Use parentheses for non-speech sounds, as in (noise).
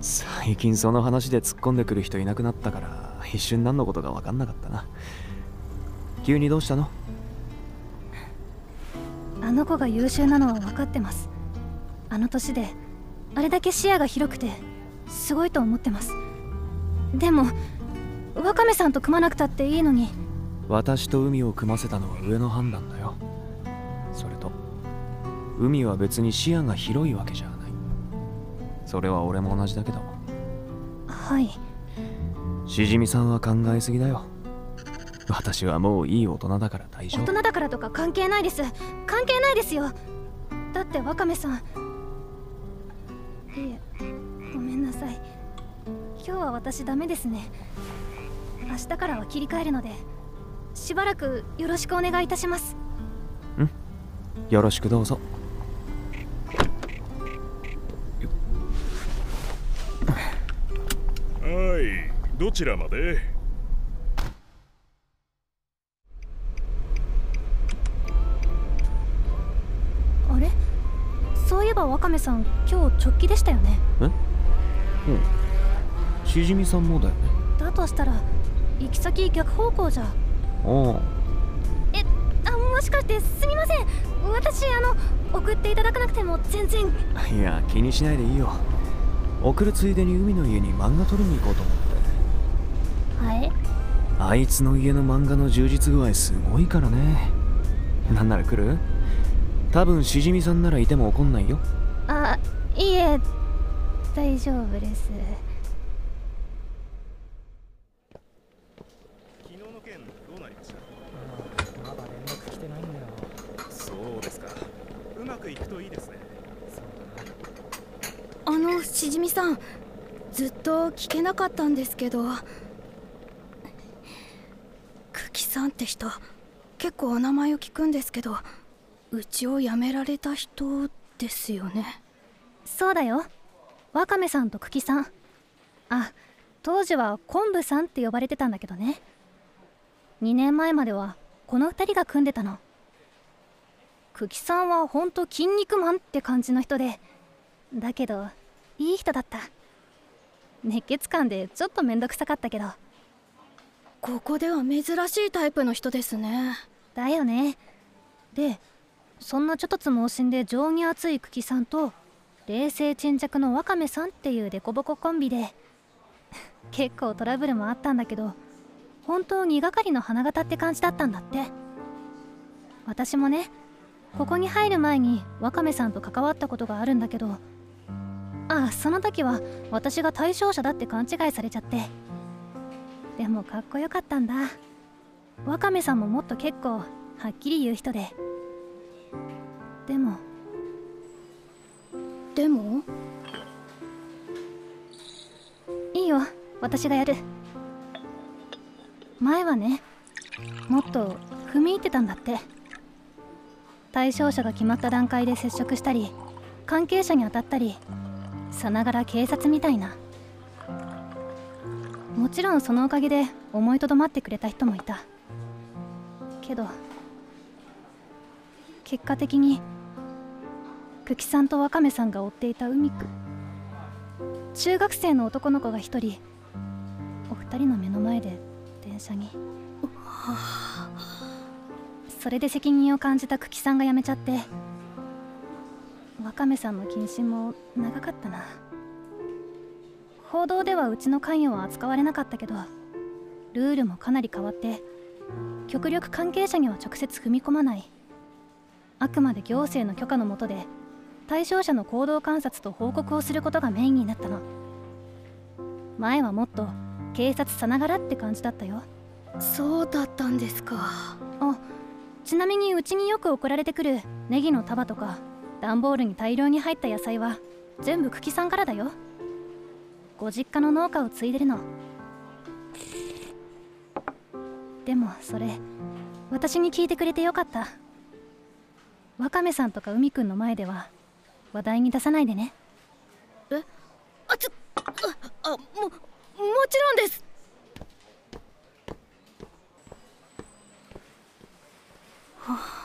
最近その話で突っ込んでくる人いなくなったから一瞬何のことか分かんなかったな。急にどうしたの？あの子が優秀なのは分かってます。あの年であれだけ視野が広くてすごいと思ってます。でもワカメさんと組まなくたっていいのに。私と海を組ませたのは上の判断だよ。それと海は別に視野が広いわけじゃそれは俺も同じだけど。はい。しじみさんは考えすぎだよ。私はもういい大人だから大丈大夫人だからとか関係ないです。関係ないですよ。だってワカメさん。いえごめんなさい。今日は私ダメですね。明日からは切り替えるので。しばらくよろしくお願いいたします。よろしくどうぞはいどちらまで？あれ？そういえばワカメさん今日直帰でしたよね？うん。しじみさんもだよね。だとしたら行き先逆方向じゃ。おうえあもしかしてすみません。私あの送っていただかなくても全然。いや気にしないでいいよ送るついでに海の家に漫画撮りに行こうと思って。はい。あいつの家の漫画の充実具合すごいからね。なんなら来る？多分しじみさんならいても怒んないよ。あいいえ。大丈夫です。昨日の件どうなりました？まだ連絡来てないんだよ。そうですか。うまくいくといいですねあのしじみさんずっと聞けなかったんですけど。久喜さんって人結構お名前を聞くんですけどうちを辞められた人ですよね。そうだよ。ワカメさんとクキさん。あ当時は昆布さんって呼ばれてたんだけどね。2年前まではこの2人が組んでたの。クキさんはほんと筋肉マンって感じの人で。だけどいい人だった。熱血感でちょっとめんどくさかったけど。ここでは珍しいタイプの人ですね。だよね。でそんなちょっとつ盲信で情に熱いクキさんと冷静沈着のワカメさんっていうデコボココンビで (laughs) 結構トラブルもあったんだけど本当にがかりの花形って感じだったんだって。私もねここに入る前にワカメさんと関わったことがあるんだけどあその時は私が対象者だって勘違いされちゃって。でもかっこよかったんだ。ワカメさんももっと結構はっきり言う人で。でも。でも？いいよ。私がやる。前はねもっと踏み入ってたんだって。対象者が決まった段階で接触したり関係者に当たったりさながら警察みたいな。もちろんそのおかげで思いとどまってくれた人もいた。けど結果的に久喜さんとワカメさんが追っていた海く中学生の男の子が一人お二人の目の前で電車に。それで責任を感じた久喜さんが辞めちゃってワカメさんの謹慎も長かったな。報道ではうちの関与は扱われなかったけどルールもかなり変わって極力関係者には直接踏み込まない。あくまで行政の許可のもとで対象者の行動観察と報告をすることがメインになったの。前はもっと警察さながらって感じだったよ。そうだったんですか。あちなみにうちによく送られてくるネギの束とか段ボールに大量に入った野菜は全部久喜さんからだよ。ご実家の農家を継いでるの。でもそれ私に聞いてくれてよかった。ワカメさんとか海くんの前では話題に出さないでね。え？あちょあももちろんです。はあ。